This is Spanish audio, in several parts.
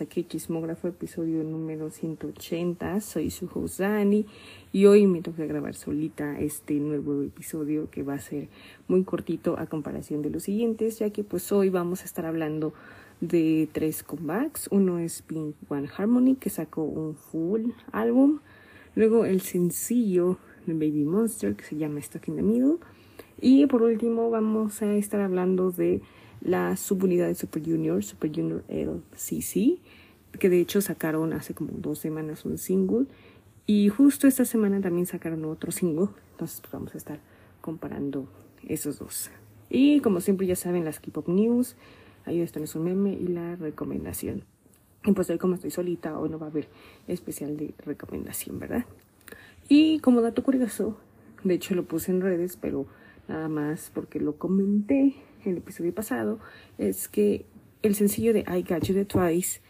bienvenidos a K Chismógrafo, episodio número 180. Soy su host Dani y hoy me toca grabar solita este nuevo episodio que va a ser muy cortito a comparación de los siguientes, ya que pues hoy vamos a estar hablando de tres comebacks. Uno es Pink One Harmony, que sacó un full álbum. Luego el sencillo de Baby Monster, que se llama Stuck in the Middle. Y por último vamos a estar hablando de la subunidad de Super Junior, Super Junior LCC, que de hecho sacaron hace como dos semanas un single. Y justo esta semana también sacaron otro single. Entonces pues, vamos a estar comparando esos dos. Y como siempre ya saben, las K-Pop News. Ahí están es un meme y la recomendación. Y pues hoy como estoy solita, hoy no va a haber especial de recomendación, ¿verdad? Y como dato curioso, de hecho lo puse en redes, pero nada más porque lo comenté en el episodio pasado, es que el sencillo de I Got You de Twice,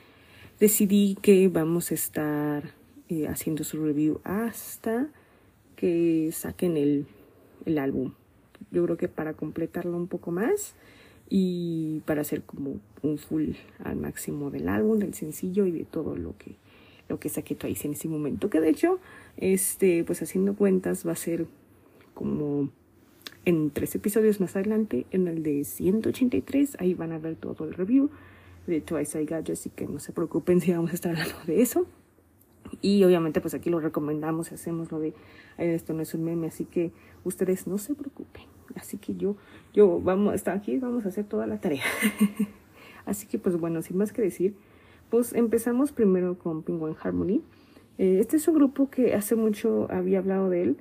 decidí que vamos a estar eh, haciendo su review hasta que saquen el, el álbum. Yo creo que para completarlo un poco más y para hacer como un full al máximo del álbum, del sencillo y de todo lo que lo que saqué Twice en ese momento. Que de hecho, este, pues haciendo cuentas va a ser como en tres episodios más adelante, en el de 183, ahí van a ver todo el review de Twice I Got You, así que no se preocupen si vamos a estar hablando de eso. Y obviamente pues aquí lo recomendamos, hacemos lo de esto no es un meme, así que ustedes no se preocupen. Así que yo, yo vamos, está aquí, vamos a hacer toda la tarea. así que pues bueno, sin más que decir, pues empezamos primero con Penguin Harmony. Eh, este es un grupo que hace mucho había hablado de él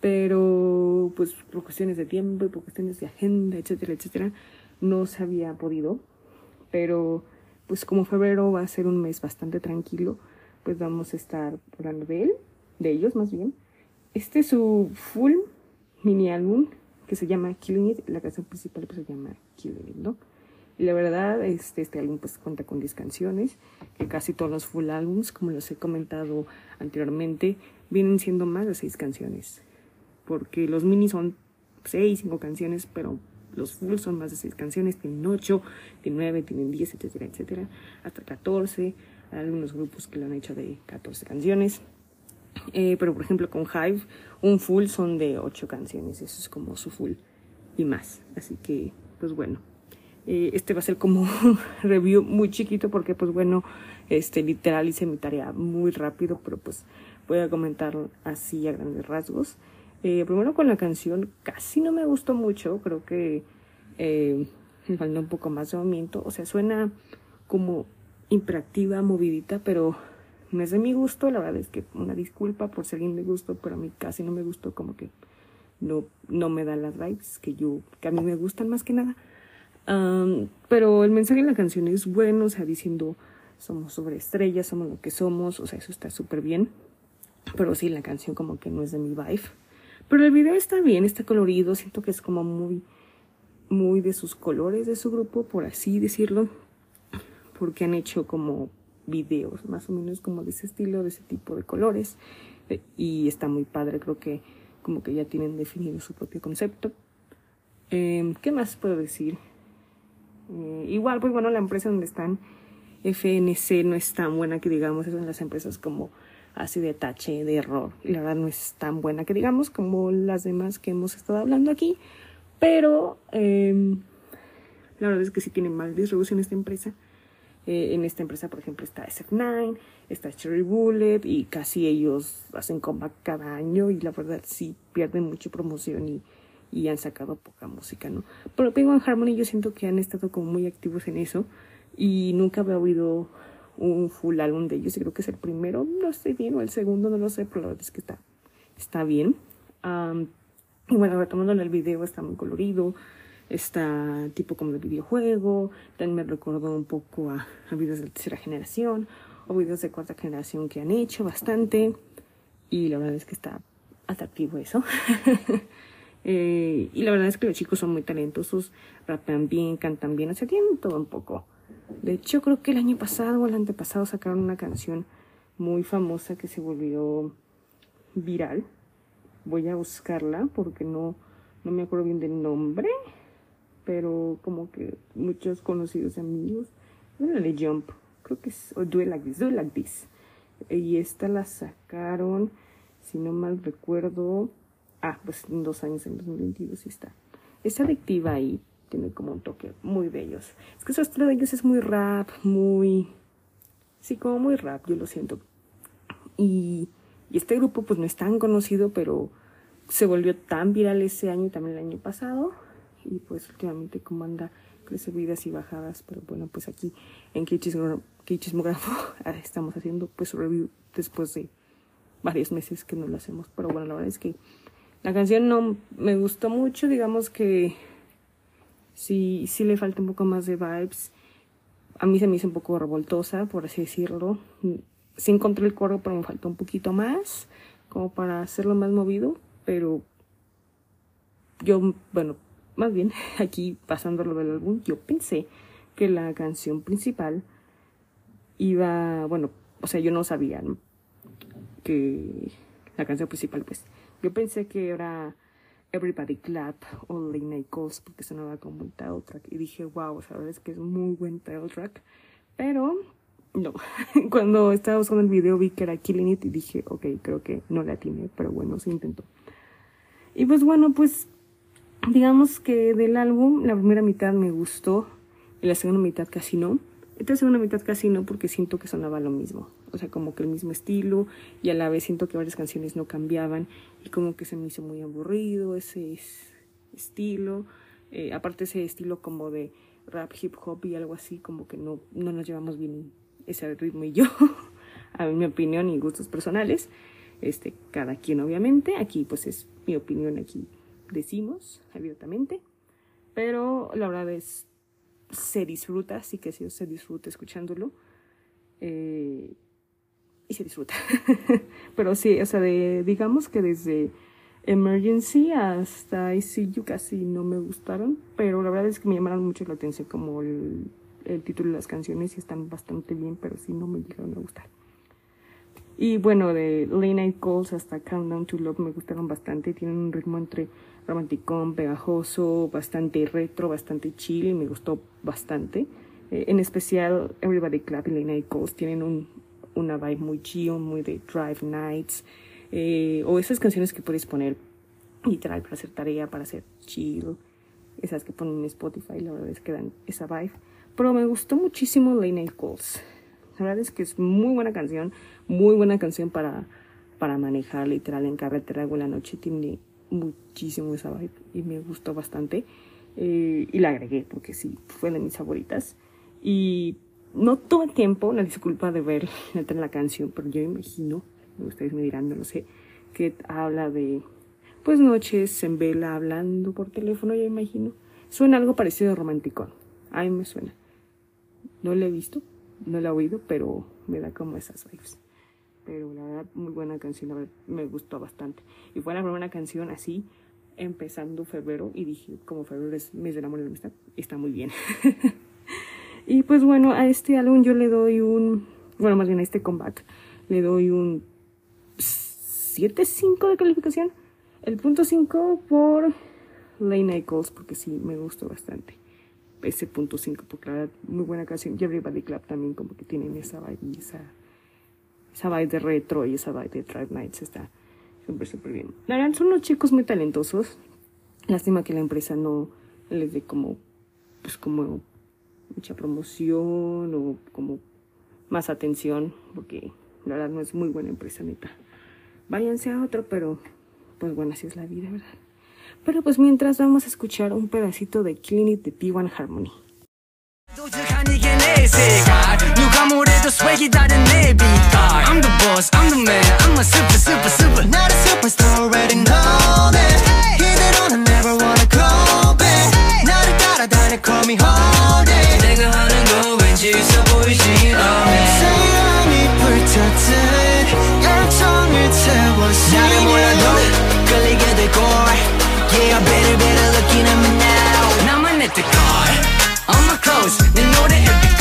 pero pues por cuestiones de tiempo y por cuestiones de agenda, etcétera, etcétera, no se había podido. Pero pues como febrero va a ser un mes bastante tranquilo, pues vamos a estar hablando de él, de ellos más bien. Este es su full mini álbum que se llama Killing It, la canción principal pues se llama Killing It, ¿no? Y la verdad, este, este álbum pues cuenta con 10 canciones, que casi todos los full álbums, como los he comentado anteriormente, vienen siendo más de 6 canciones porque los mini son seis, cinco canciones, pero los full son más de seis canciones, tienen ocho, tienen nueve, tienen diez, etcétera, etcétera, hasta 14. Hay algunos grupos que lo han hecho de 14 canciones. Eh, pero por ejemplo con Hive, un full son de ocho canciones, eso es como su full y más. Así que, pues bueno, eh, este va a ser como un review muy chiquito porque pues bueno, este literal hice mi tarea muy rápido, pero pues voy a comentar así a grandes rasgos. Eh, primero con la canción casi no me gustó mucho, creo que eh, me falta un poco más de movimiento, o sea, suena como imperactiva, movidita, pero no es de mi gusto, la verdad es que una disculpa por ser alguien de gusto, pero a mí casi no me gustó, como que no, no me da las vibes que yo, que a mí me gustan más que nada. pero el mensaje de la canción es bueno, o sea, diciendo somos sobre estrellas, somos lo que somos, o sea, eso está súper bien. Pero sí, la canción como que no es de mi vibe. Pero el video está bien, está colorido, siento que es como muy, muy de sus colores de su grupo, por así decirlo, porque han hecho como videos más o menos como de ese estilo, de ese tipo de colores, eh, y está muy padre, creo que como que ya tienen definido su propio concepto. Em, ¿Qué más puedo decir? Eh, igual, pues bueno, la empresa donde están, FNC, no es tan buena que digamos, es una las empresas como así de tache, de error. Y la verdad no es tan buena que digamos como las demás que hemos estado hablando aquí. Pero em, la verdad es que sí tiene mal distribución esta empresa. Eh, en esta empresa, por ejemplo, está SF9, está Cherry Bullet y casi ellos hacen comeback cada año y la verdad sí pierden mucha promoción y, y han sacado poca música, ¿no? Pero Penguin Harmony yo siento que han estado como muy activos en eso y nunca había oído un full álbum de ellos y creo que es el primero, no sé bien, o el segundo, no lo sé, pero la verdad es que está, está bien. y bueno, retomando en el video, está muy colorido, está tipo como de videojuego, también me recordó un poco a, videos de tercera generación o videos de cuarta generación que han hecho bastante y la verdad es que está atractivo eso. Eh, y la verdad es que los chicos son muy talentosos, rapean bien, cantan bien, o sea, tienen todo un poco. De hecho, creo que el año pasado o el antepasado sacaron una canción muy famosa que se volvió viral. Voy a buscarla porque no, no me acuerdo bien del nombre, pero como que muchos conocidos amigos. Bueno, de Jump, creo que es, o Do It Like This. Y esta la sacaron, si no mal recuerdo, ah, pues en dos años, en 2022 está. Es adictiva y tiene como un toque muy bellos. Es que su estilo de ellos es muy rap, muy... Sí, como muy rap, yo lo siento. Y, y este grupo pues no es tan conocido, pero se volvió tan viral ese año y también el año pasado. Y pues últimamente como anda subidas y bajadas, pero bueno, pues aquí en Kichismógrafo estamos haciendo pues review después de varios meses que no lo hacemos, pero bueno, la verdad es que la canción no me gustó mucho, digamos que sí, sí le falta un poco más de vibes. A mí se me hizo un poco revoltosa, por así decirlo. Sí encontré el coro, pero me faltó un poquito más, como para hacerlo más movido, pero yo, bueno, más bien, aquí pasando lo del álbum, yo pensé que la canción principal iba, bueno, o sea, yo no sabía que la canción principal, pues, yo pensé que era Everybody Clap o Night Calls porque sonaba como un title track y dije, wow, o sea, la verdad es que es muy buen title track, pero no, cuando estaba usando el video vi que era Killing It y dije, ok, creo que no la tiene, pero bueno, se intentó. Y pues bueno, pues digamos que del álbum la primera mitad me gustó y la segunda mitad casi no. Esta segunda mitad casi no porque siento que sonaba lo mismo. O sea, como que el mismo estilo y a la vez siento que varias canciones no cambiaban y como que se me hizo muy aburrido ese estilo. Eh, aparte ese estilo como de rap, hip hop y algo así, como que no, no nos llevamos bien ese ritmo y yo, a mi opinión y gustos personales. Este, cada quien obviamente, aquí pues es mi opinión aquí decimos abiertamente, pero la verdad es, se disfruta, sí que sí, se disfruta escuchándolo. Eh, y se disfruta. pero sí, o sea, de, digamos que desde Emergency hasta ICU casi no me gustaron, pero la verdad es que me llamaron mucho la atención como el, título de las canciones y están bastante bien, pero sí no me llegaron a gustar. Y bueno, de Late Night Calls hasta Countdown to Love me gustaron bastante. Tienen un ritmo entre romanticón, pegajoso, bastante retro, bastante chill me gustó bastante. Eh, en especial Everybody Clap y Late Night Calls tienen un, una vibe muy chill, muy de Drive Nights. Eh, o esas canciones que puedes poner literal para hacer tarea, para hacer chill. Esas que ponen en Spotify, la verdad es que dan esa vibe. Pero me gustó muchísimo Late Calls. La verdad es que es muy buena canción, muy buena canción para, para manejar literal en carretera o en la noche. Tiene muchísimo esa vibe y me gustó bastante. Eh, y la agregué porque sí, fue de mis favoritas. Y no tuve tiempo, una disculpa de ver la canción, pero yo imagino, ustedes me dirán, no lo sé, que habla de, pues noches en vela hablando por teléfono, yo imagino. Suena algo parecido a romántico. A mí me suena. No la he visto, no la he oído, pero me da como esas vibes pero la verdad muy buena canción, me gustó bastante. Y fue la primera canción así, empezando febrero, y dije, como febrero es mes del amor y la amistad, está muy bien. y pues bueno, a este álbum yo le doy un, bueno, más bien a este comeback, le doy un 7.5 de calificación. El punto 5 por Lane Nichols, porque sí, me gustó bastante. Ese punto 5, porque la verdad, muy buena canción. Y Everybody Club también, como que tienen esa vibe esa esa vibe de retro y esa vibe de Drive Nights está súper, súper bien. La son unos chicos muy talentosos. Lástima que la empresa no les dé como, pues como mucha promoción o como más atención, porque la verdad no es muy buena empresa, neta. Váyanse a otro, pero pues bueno, así es la vida, ¿verdad? Pero pues mientras vamos a escuchar un pedacito de Clinic de P1 Harmony. call me holiday 내가 하는 거 왠지 있어 보이지 않네 사랑이 불탔듯 열정을 태웠어 나를 몰라도 끌리게 될 걸 Yeah, better, better looking at me now 나만 내 뜻걸 On my clothes 내 노래 every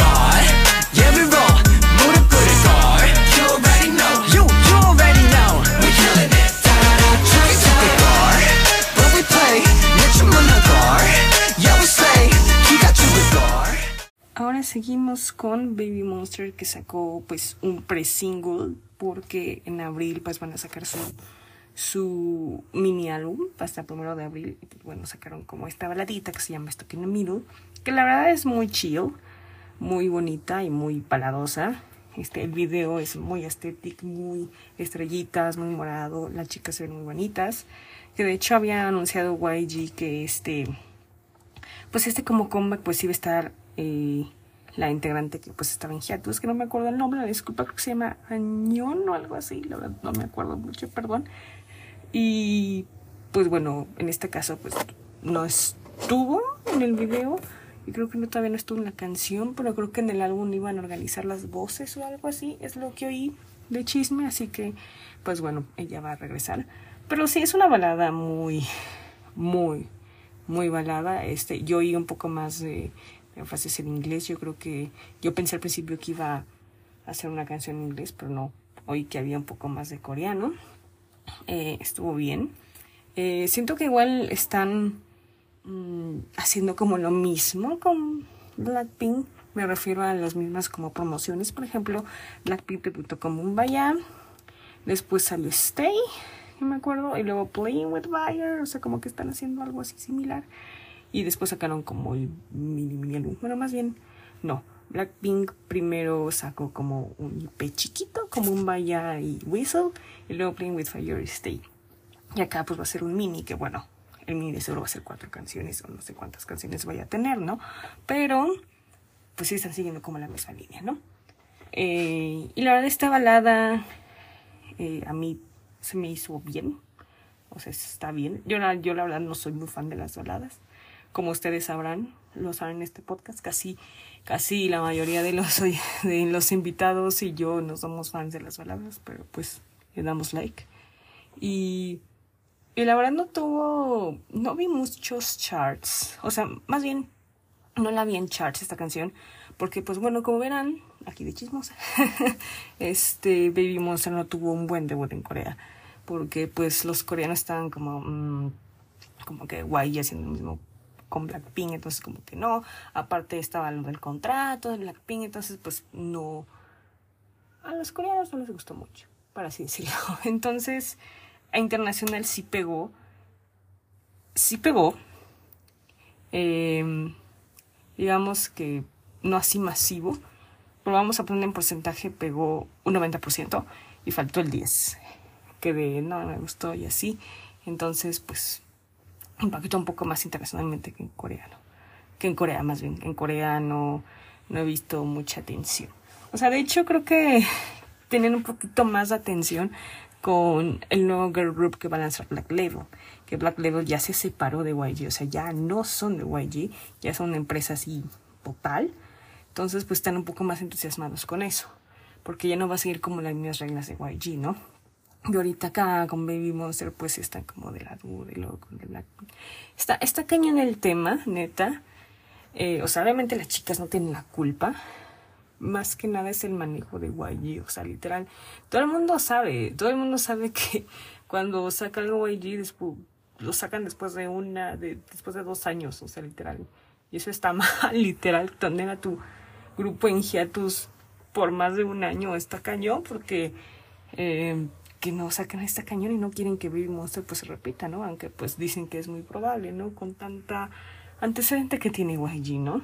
seguimos con Baby Monster que sacó pues un pre-single porque en abril pues van a sacar su, su mini álbum hasta el primero de abril y pues bueno sacaron como esta baladita que se llama Stuck in the Middle que la verdad es muy chill muy bonita y muy paladosa este, el video es muy estético, muy estrellitas, muy morado. Las chicas se ven muy bonitas. Que de hecho había anunciado YG que este, pues este como comeback pues iba a estar eh, la integrante que pues estaba en hiatus, que no me acuerdo el nombre, la disculpa, creo que se llama Añón o algo así, la verdad no me acuerdo mucho, perdón. Y pues bueno, en este caso pues no estuvo en el video y creo que no, todavía no estuvo en la canción, pero creo que en el álbum iban a organizar las voces o algo así, es lo que oí de chisme, así que pues bueno, ella va a regresar. Pero sí, es una balada muy, muy, muy balada. Este, yo oí un poco más de, de frases en inglés, yo creo que, yo pensé al principio que iba a hacer una canción en inglés, pero no, oí que había un poco más de coreano. Eh, estuvo bien. Eh, siento que igual están Mm, haciendo como lo mismo con Blackpink. Me refiero a las mismas como promociones. Por ejemplo, Blackpink debutó como un. Después salió Stay, me acuerdo. Y luego Playing with Fire. O sea, como que están haciendo algo así similar. Y después sacaron como el mini mini álbum. Bueno, más bien, no. Blackpink primero sacó como un IP chiquito, como un Vaya y Whistle. Y luego Playing with Fire Stay. Y acá pues va a ser un mini que bueno, el mini de seguro va a ser cuatro canciones o no sé cuántas canciones vaya a tener, ¿no? Pero, pues sí están siguiendo como la misma línea, ¿no? Eh, y la verdad, esta balada eh, a mí se me hizo bien. O sea, está bien. Yo, yo la verdad no soy muy fan de las baladas. Como ustedes sabrán, lo saben en este podcast, casi, casi la mayoría de los, de los invitados y yo no somos fans de las baladas, pero pues le damos like. Y y la verdad no tuvo, no vi muchos charts. O sea, más bien, no la vi en charts esta canción. Porque pues bueno, como verán, aquí de chismosa, este Baby Monster no tuvo un buen debut en Corea. Porque pues los coreanos estaban como, mm, como que guay haciendo lo mismo con Blackpink, entonces como que no. Aparte estaba lo del contrato de Blackpink, entonces pues no. A los coreanos no les gustó mucho, para así decirlo. Entonces, a internacional sí pegó. Sí pegó. Em, digamos que no así masivo. Pero vamos a poner en porcentaje, pegó un 90% y faltó el 10%. Que de no me gustó y así. Entonces, pues, impactó un poco más internacionalmente que en coreano. Que en Corea, más bien. En Corea no, no he visto mucha atención. O sea, de hecho, creo que tienen un poquito más de atención con el nuevo girl group que va a lanzar Black Label, que Black Label ya se separó de YG, o sea, ya no son de YG, ya son una empresa así total. Entonces, pues están un poco más entusiasmados con eso, porque ya no va a seguir como las mismas reglas de YG, ¿no? Y ahorita acá con Baby Monster, pues están como de la duda y luego con Black. Está, está cañón el tema, neta. Eh, o sea, obviamente las chicas no tienen la culpa, más que nada es el manejo de YG, o sea, literal, todo el mundo sabe, todo el mundo sabe que cuando saca algo YG, después, lo sacan después de una, de, después de dos años, o sea, literal, y eso está mal, literal, tener a tu grupo en hiatus por más de un año está cañón, porque eh, que no sacan esta cañón y no quieren que Baby Monster pues se repita, ¿no? Aunque pues dicen que es muy probable, ¿no? Con tanta antecedente que tiene YG, ¿no?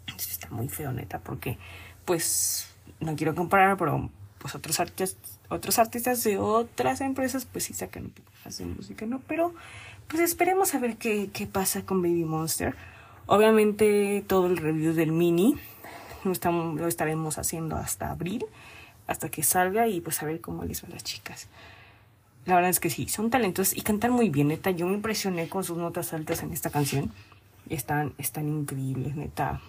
Entonces está muy feo, neta, porque pues no quiero comparar, pero pues otros artistas, otros artistas de otras empresas pues sí sacan un poco más de música, ¿no? Pero pues esperemos a ver qué, qué pasa con Baby Monster. Obviamente todo el review del mini lo estaremos haciendo hasta abril, hasta que salga y pues a ver cómo les va a las chicas. La verdad es que sí, son talentos y cantan muy bien, neta. Yo me impresioné con sus notas altas en esta canción. Están, están increíbles, neta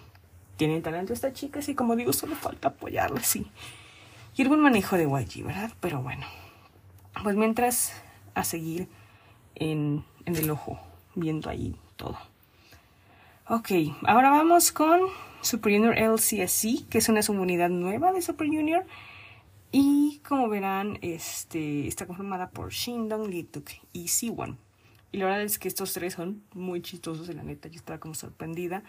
tienen talento esta chica, y como digo, solo falta apoyarla, sí. Y buen manejo de YG, ¿verdad? Pero bueno, pues mientras a seguir en, en el ojo, viendo ahí todo. Ok, ahora vamos con Super Junior LCSC, que es una subunidad nueva de Super Junior. Y como verán, este, está conformada por Shindong, Lituk y Siwon. Y la verdad es que estos tres son muy chistosos, la neta, yo estaba como sorprendida.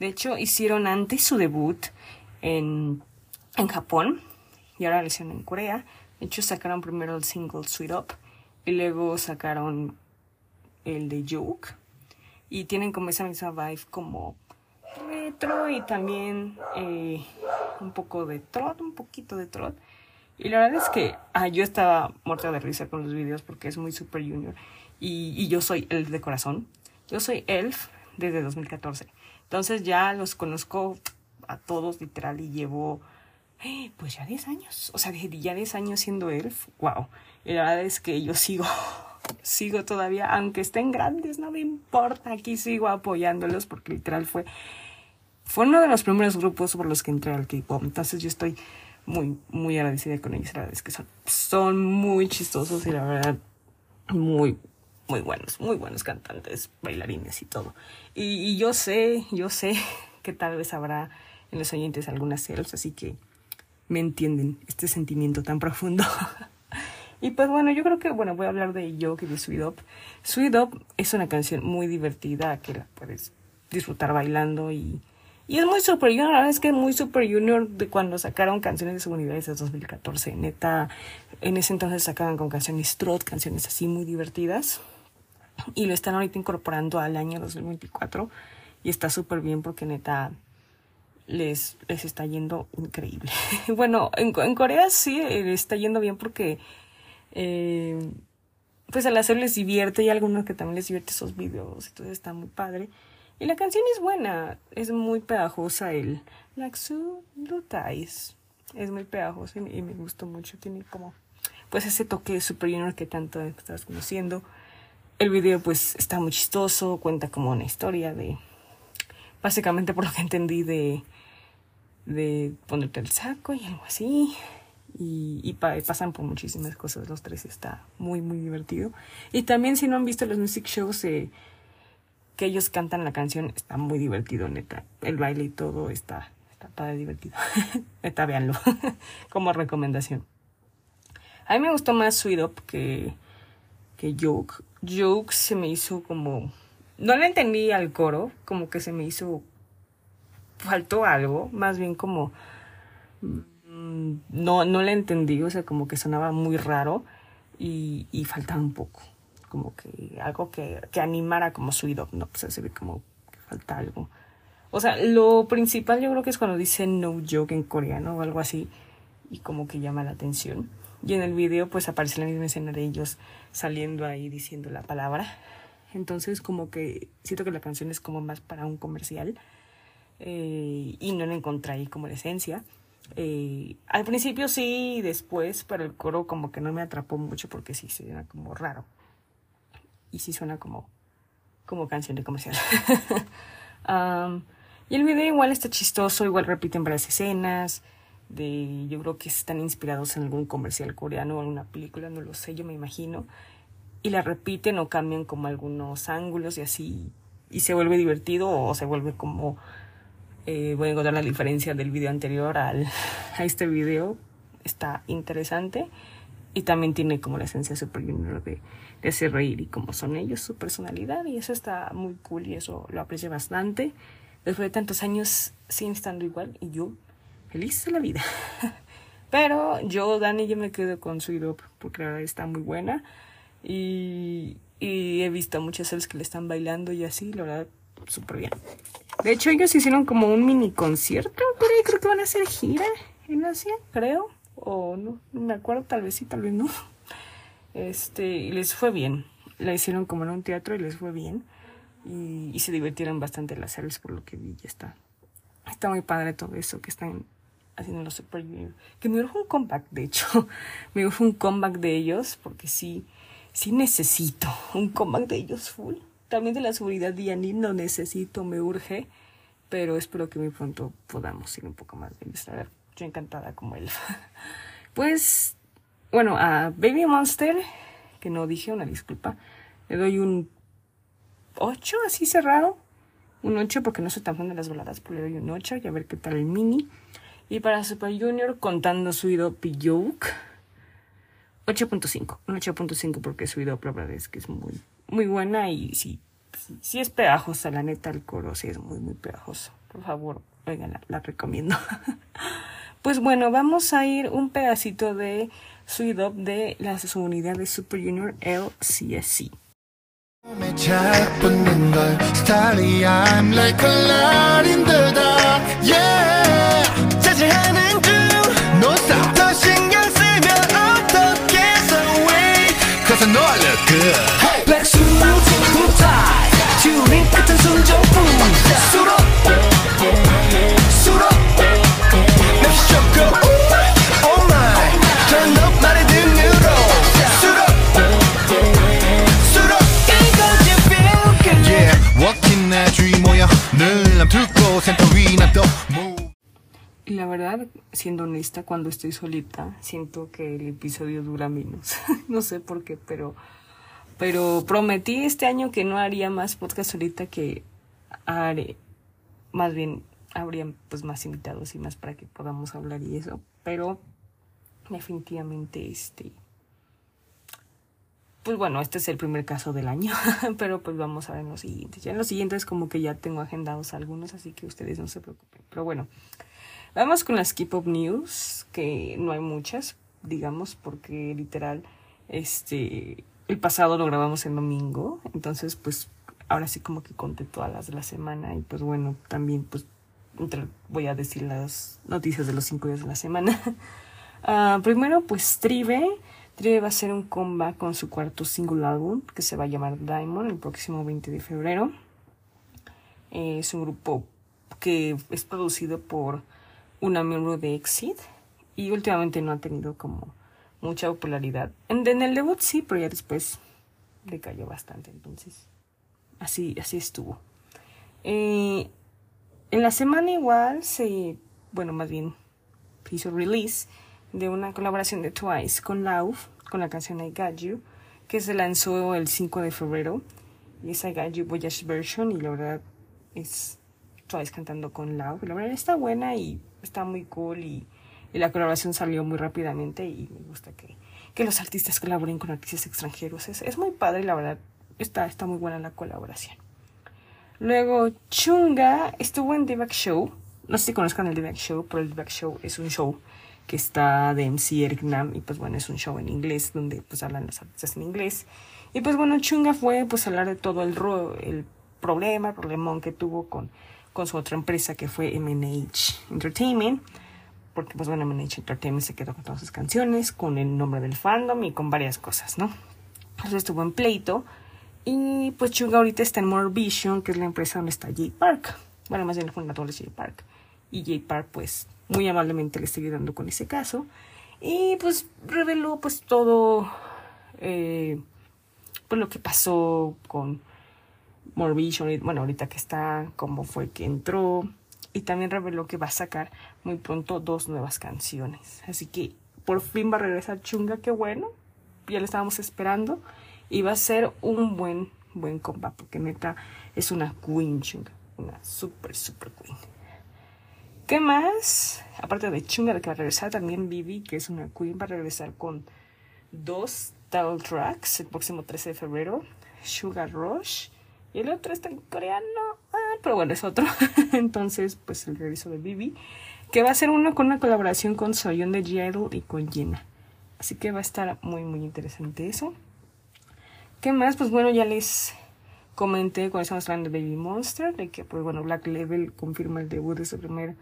De hecho, hicieron antes su debut en, en Japón y ahora lo hicieron en Corea. De hecho, sacaron primero el single Sweet Up y luego sacaron el de Joke. Y tienen como esa misma vibe como retro y también eh, un poco de trot, un poquito de trot. Y la verdad es que ah, yo estaba muerta de risa con los videos porque es muy Super Junior. Y, y yo soy Elf de corazón. Yo soy Elf desde 2014. Entonces ya los conozco a todos literal y llevo eh, pues ya 10 años. O sea, ya 10 años siendo Elf. Wow. Y la verdad es que yo sigo, sigo todavía, aunque estén grandes, no me importa. Aquí sigo apoyándolos porque literal fue, fue uno de los primeros grupos por los que entré al K-pop. Entonces yo estoy muy, muy agradecida con ellos. La que son, son muy chistosos y la verdad, muy, muy buenos, muy buenos cantantes, bailarines y todo. Y, yo sé, yo sé que tal vez habrá en los oyentes algunas celos, así que me entienden este sentimiento tan profundo. y pues bueno, yo creo que, bueno, voy a hablar de Yo que de Sweet Up. Sweet Up es una canción muy divertida que la puedes disfrutar bailando y y es muy Super Junior, la verdad es que muy Super Junior de cuando sacaron canciones de su unidades de 2014. Neta, en ese entonces sacaban con canciones trot, canciones así muy divertidas. Y lo están ahorita incorporando al año 2024. Y está súper bien porque neta les, les está yendo increíble. bueno, en, en, Corea sí eh, está yendo bien porque eh, pues al hacer les divierte y algunos que también les divierte esos videos. Entonces está muy padre. Y la canción es buena, es muy pegajosa el Laxu Lutais. Es muy pegajosa y, me gustó mucho. Tiene como pues ese toque super junior que tanto estás conociendo. El video pues está muy chistoso, cuenta como una historia de básicamente por lo que entendí de de ponerte el saco y algo así. Y, y pasan por muchísimas cosas los tres. Está muy, muy divertido. Y también si no han visto los music shows, eh, que ellos cantan la canción está muy divertido, neta. El baile y todo está, está padre divertido. neta, véanlo como recomendación. A mí me gustó más Sweet Up que, que Joke. Joke se me hizo como... No le entendí al coro, como que se me hizo... Faltó algo, más bien como... Mm, no, no le entendí, o sea, como que sonaba muy raro y, y faltaba un poco como que algo que, que animara como su Up, ¿no? Pues se ve como que falta algo. O sea, lo principal yo creo que es cuando dice no joke en coreano o algo así y como que llama la atención. Y en el video pues aparece la misma escena de ellos saliendo ahí diciendo la palabra. Entonces como que siento que la canción es como más para un comercial eh, y no la encontré ahí como la esencia. Eh, al principio sí, después, pero el coro como que no me atrapó mucho porque sí, se era como raro y sí suena como, como canción de comercial. y el video igual está chistoso, igual repiten varias escenas. De, yo creo que están inspirados en algún comercial coreano o alguna película, no lo sé, yo me imagino. Y la repiten o cambian como algunos ángulos y así. Y se vuelve divertido o se vuelve como... Eh, voy a encontrar la diferencia del video anterior al, a este video. Está interesante. Y también tiene como la esencia super junior de de hacer reír y como son ellos, su personalidad y eso está muy cool y eso lo aprecio bastante. Después de tantos años siguen estando igual y yo feliz de la vida. Pero yo, Dani, yo me quedo con su Up porque la verdad está muy buena y, y he visto muchas veces que le están bailando y así, la verdad, súper bien. De hecho, ellos hicieron como un mini concierto, ahí creo que van a hacer gira en Asia, creo. O no, no me acuerdo, tal vez sí, tal vez no. Este, y les fue bien. La hicieron como en un teatro y les fue bien. Y, se divirtieron bastante las series por lo que vi. Ya está. Está muy padre todo eso que están haciendo los Super Junior. Que me urge un comeback, de hecho. me urge un comeback de ellos porque sí, sí necesito un comeback de ellos full. También de la seguridad de Yanni no necesito, me urge. Pero espero que muy pronto podamos ir un poco más de ellos. Yo encantada como él. pues bueno, a Baby Monster, que no dije, una disculpa, le doy un 8 así cerrado. Un 8 porque no soy tan fan de las baladas, pero le doy un 8 y a ver qué tal el mini. Y para Super Junior, contando su idop y 8.5. Un 8.5 porque su idop la verdad es que es muy, muy buena y sí, sí, es pegajosa, la neta, el coro sí es muy, muy pegajoso. Por favor, oigan, la, recomiendo. pues bueno, vamos a ir un pedacito de Sweet Up de las unidades Super Junior LCSC. Siendo honesta, cuando estoy solita, siento que el episodio dura menos. no sé por qué, pero, pero prometí este año que no haría más podcast solita, que haré, más bien habría pues más invitados y más para que podamos hablar y eso. Pero definitivamente este pues bueno, este es el primer caso del año, pero pues vamos a ver en los siguientes. Ya en los siguientes como que ya tengo agendados algunos, así que ustedes no se preocupen. Pero bueno, vamos con las K-Pop News, que no hay muchas, digamos, porque literal, este, el pasado lo grabamos en domingo, entonces pues ahora sí como que conté todas las de la semana y pues bueno, también pues voy a decir las noticias de los cinco días de la semana. Uh, primero pues Tribe Tribe va a hacer un comeback con su cuarto single álbum que se va a llamar Diamond el próximo 20 de febrero. Es un grupo que es producido por una miembro de Exit y últimamente no ha tenido como mucha popularidad. En, el debut sí, pero ya después le cayó bastante, entonces así, así estuvo. Eh, en la semana igual se, bueno, más bien hizo release de una colaboración de Twice con Lauf, con la canción I Got You, que se lanzó el 5 de febrero. Y es I Got You Voyage Version, y la verdad es Twice cantando con Lauf. La verdad está buena y está muy cool, y, la colaboración salió muy rápidamente, y me gusta que, que los artistas colaboren con artistas extranjeros. Es, es muy padre, la verdad está, está muy buena la colaboración. Luego, Chunga estuvo en The Back Show. No sé si conozcan el The Back Show, pero el The Back Show es un show que está de MC Eric Nam y pues bueno, es un show en inglés donde pues hablan los artistas en inglés. Y pues bueno, Chunga fue pues hablar de todo el, el problema, el problemón que tuvo con, con su otra empresa que fue MNH Entertainment. Porque pues bueno, MNH Entertainment se quedó con todas sus canciones, con el nombre del fandom y con varias cosas, ¿no? Entonces estuvo en pleito. Y pues Chunga ahorita está en More Vision, que es la empresa donde está J Park. Bueno, más bien el fundador de J Park. Y J Park pues muy amablemente le estoy ayudando con ese caso. Y pues reveló pues todo eh, pues lo que pasó con Morbition, bueno, ahorita que está, cómo fue que entró. Y también reveló que va a sacar muy pronto dos nuevas canciones. Así que por fin va a regresar Chunga, qué bueno. Ya lo estábamos esperando. Y va a ser un buen, buen compa, porque neta es una queen Chunga. Una super, super queen. ¿Qué más? Aparte de Chunga, que va a regresar, también Vivi, que es una queen, va a regresar con dos title tracks el próximo 13 de febrero. Sugar Rush. Y el otro está en coreano. Ah, pero bueno, es otro. Entonces, pues el regreso de Vivi. Que va a ser uno con una colaboración con Soyeon de G y con Jenna. Así que va a estar muy, muy interesante eso. ¿Qué más? Pues bueno, ya les comenté cuando estamos hablando de Baby Monster, de que, pues bueno, Black Level confirma el debut de su primer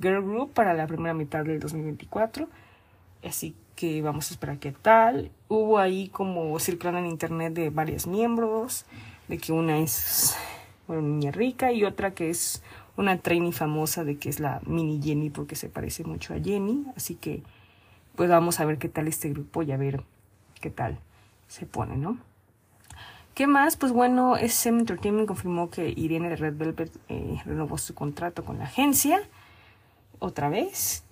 Girl Group para la primera mitad del 2024. Así que vamos a esperar qué tal. Hubo ahí como circulando en internet de varios miembros, de que una es una niña rica y otra que es una trainee famosa de que es la mini Jenny porque se parece mucho a Jenny. Así que pues vamos a ver qué tal este grupo y a ver qué tal se pone, ¿no? ¿Qué más? Pues bueno, SM Entertainment confirmó que Irene de Red Velvet eh, renovó su contrato con la agencia otra vez,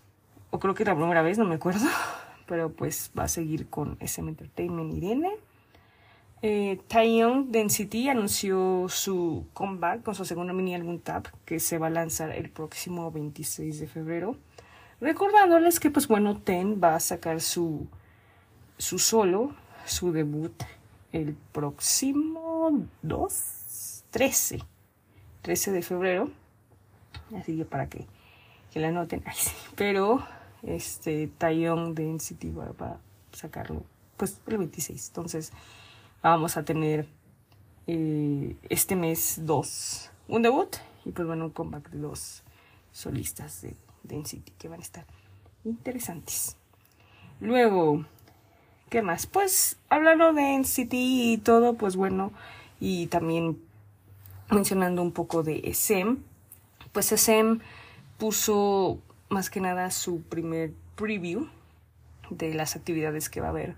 o creo que la primera vez, no me acuerdo, pero pues va a seguir con SM Entertainment Irene. Eh, Density anunció su comeback con su segundo mini álbum Tap que se va a lanzar el próximo 26 de febrero. Recordándoles que pues bueno, Ten va a sacar su, su solo, su debut el próximo 2, 13, 13 de febrero. Así que para que, que la noten. Pero este Taeyong Density va, va a sacarlo pues el 26. Entonces vamos a tener eh, este mes dos, un debut y pues bueno, un comeback de dos solistas de Density que van a estar interesantes. Luego, ¿qué más? Pues hablando de Density y todo, pues bueno, y también mencionando un poco de SM, pues SM puso más que nada su primer preview de las actividades que va a haber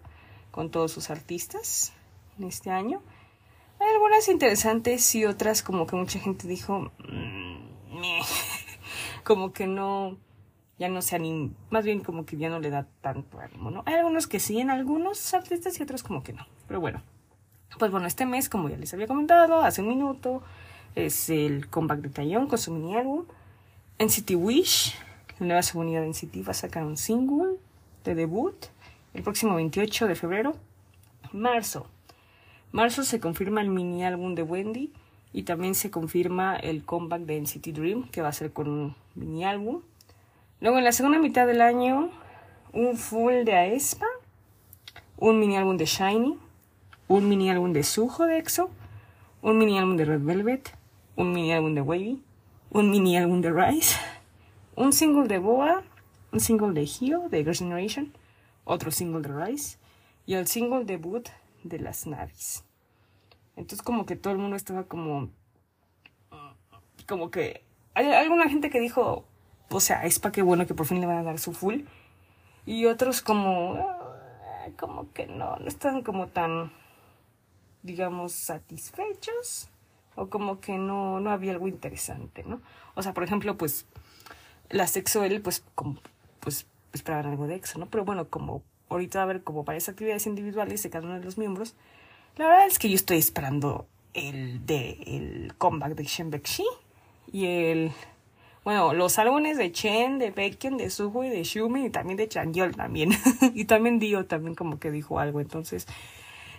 con todos sus artistas en este año. Hay algunas interesantes y otras como que mucha gente dijo, mm, como que no, ya no se anima, más bien como que ya no le da tanto ánimo, ¿no? Hay algunos que sí en algunos artistas y otros como que no, pero bueno. Pues bueno, este mes, como ya les había comentado hace un minuto, es el comeback de Taeyong con su mini álbum. NCT Wish, la nueva segunda de NCT, va a sacar un single de debut el próximo 28 de febrero. Marzo. Marzo se confirma el mini álbum de Wendy y también se confirma el comeback de NCT Dream, que va a ser con un mini álbum. Luego en la segunda mitad del año, un full de Aespa, un mini álbum de Shiny, un mini álbum de Suho de EXO, un mini álbum de Red Velvet, un mini álbum de Wavy, un mini álbum de Rise, un single de Boa, un single de Hio de Girls' Generation, otro single de Rise y el single debut de las Navis. Entonces como que todo el mundo estaba como... Como que... Hay alguna gente que dijo, o sea, es para qué bueno que por fin le van a dar su full. Y otros como... Ah, como que no, no están como tan, digamos, satisfechos. O como que no, no había algo interesante, ¿no? O sea, por ejemplo, pues las EXO-L, pues, como, pues esperaban algo de EXO, ¿no? Pero bueno, como ahorita va a haber como varias actividades individuales de cada uno de los miembros, la verdad es que yo estoy esperando el de el comeback de Shen Bekshi y el bueno, los álbumes de Chen, de Baekhyun, de Suho y de Shumi y también de Changyol también. y también Dio también como que dijo algo, entonces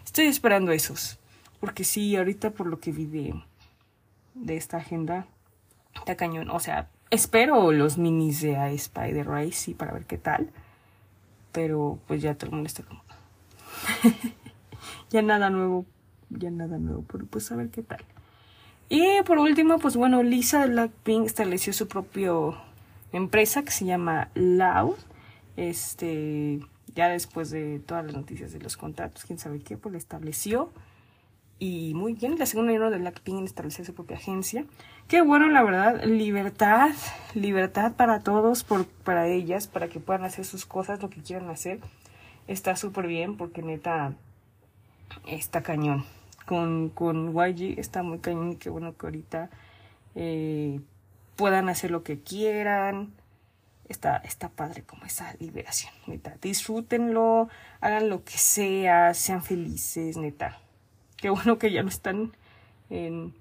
estoy esperando esos. Porque sí, ahorita por lo que vi de, de esta agenda, está cañón. O sea, espero los minis de Spider Rise y para ver qué tal. Pero pues ya todo el mundo está como... ya nada nuevo, ya nada nuevo, pero pues a ver qué tal. Y por último, pues bueno, Lisa de Blackpink estableció su propia empresa que se llama Loud. Este, ya después de todas las noticias de los contratos, quién sabe qué, pues la estableció. Y muy bien, la segunda año de Blackpink en establecer su propia agencia. Qué bueno, la verdad, libertad, libertad para todos, por, para ellas, para que puedan hacer sus cosas, lo que quieran hacer. Está súper bien porque neta está cañón. Con, con YG está muy cañón y qué bueno que ahorita eh, puedan hacer lo que quieran. Está, está padre como esa liberación, neta. Disfrútenlo, hagan lo que sea, sean felices, neta. Qué bueno que ya no están en,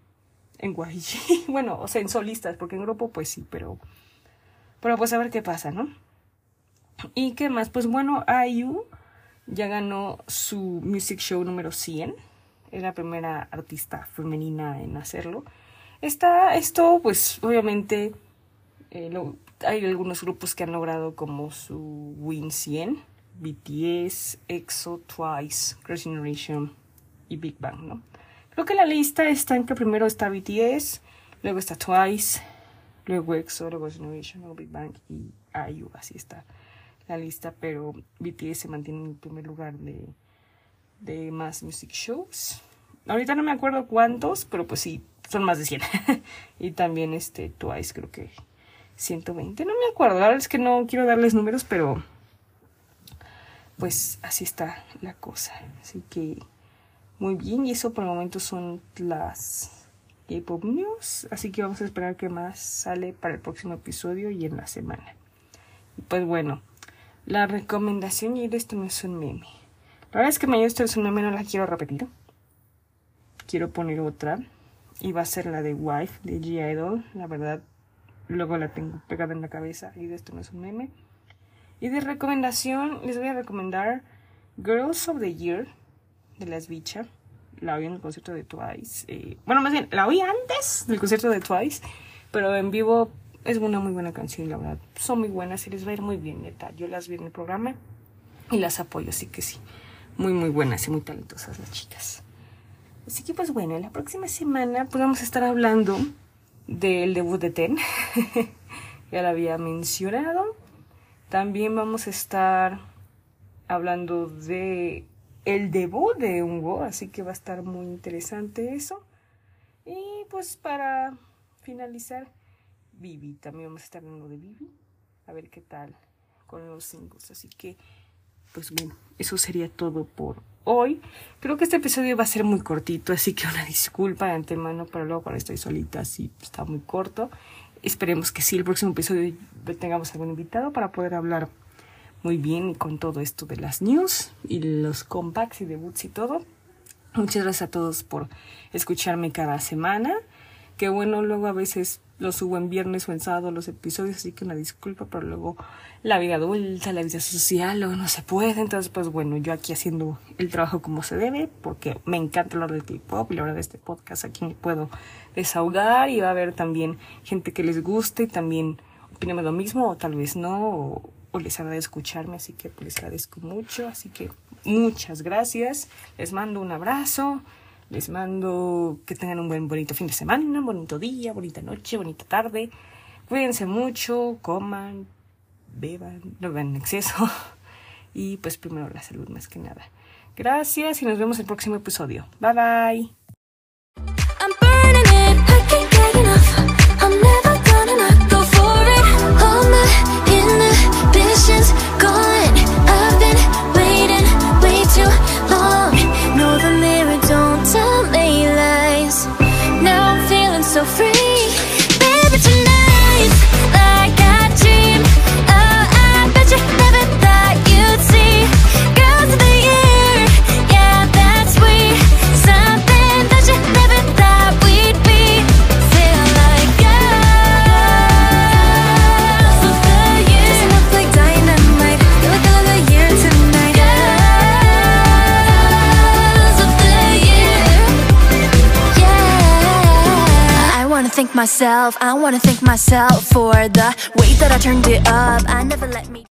en bueno, o sea, en solistas, porque en grupo pues sí, pero, pero pues a ver qué pasa, ¿no? ¿Y qué más? Pues bueno, IU ya ganó su Music Show número 100. Es la primera artista femenina en hacerlo. Está esto, pues obviamente eh, hay algunos grupos que han logrado como su Win 100. BTS, EXO, Twice, Girls' Generation y Big Bang, ¿no? Creo que la lista está en que primero está BTS, luego está Twice, luego EXO, luego Generation, luego Big Bang y IU, así está la lista, pero BTS se mantiene en el primer lugar de, de más music shows. Ahorita no me acuerdo cuántos, pero pues sí, son más de 100. y también este Twice creo que 120, no me acuerdo, la verdad es que no quiero darles números, pero pues así está la cosa. Así que muy bien, y eso por el momento son las K-Pop News, así que vamos a esperar que más sale para el próximo episodio y en la semana. Pues bueno, la recomendación y esto no es un meme. La verdad es que me esto es un meme, no la quiero repetir. Quiero poner otra. Y va a ser la de Wife de G-Idol. La verdad, luego la tengo pegada en la cabeza y de esto no es un meme. Y de recomendación, les voy a recomendar Girls of the Year de Las Bicha. la oí en el concierto de Twice. Eh, bueno, más bien, la oí antes del concierto de Twice, pero en vivo es una muy buena canción, la verdad. Son muy buenas y les va a ir muy bien, neta. Yo las vi en el programa y las apoyo, así que sí. Muy, muy buenas y muy talentosas las chicas. Así que pues bueno, la próxima semana pues vamos a estar hablando del debut de Ten. ya lo había mencionado. También vamos a estar hablando de el debut de Ungo, así que va a estar muy interesante eso. Y pues para finalizar, Vivi, también vamos a estar hablando de Vivi, a ver qué tal con los singles. Así que, pues bueno, eso sería todo por hoy. Creo que este episodio va a ser muy cortito, así que una disculpa de antemano, pero luego cuando estoy solita, sí, está muy corto. Esperemos que sí, el próximo episodio tengamos algún invitado para poder hablar muy bien con todo esto de las news y los compacts y debuts y todo. Muchas gracias a todos por escucharme cada semana. Que bueno, luego a veces los subo en viernes o en sábado los episodios, así que una disculpa, pero luego la vida adulta, la vida social, luego no se puede. Entonces, pues bueno, yo aquí haciendo el trabajo como se debe, porque me encanta hablar de K-pop y la verdad de este podcast aquí me puedo desahogar y va a haber también gente que les guste y también opine lo mismo o tal vez no, o, o les agrada escucharme, así que les agradezco mucho, así que muchas gracias, les mando un abrazo, les mando que tengan un buen bonito fin de semana, un bonito día, bonita noche, bonita tarde, cuídense mucho, coman, beban, no beban en exceso y pues primero la salud más que nada. Gracias y nos vemos el próximo episodio. Bye bye. Myself, I wanna thank myself for the way that I turned it up. I never let me.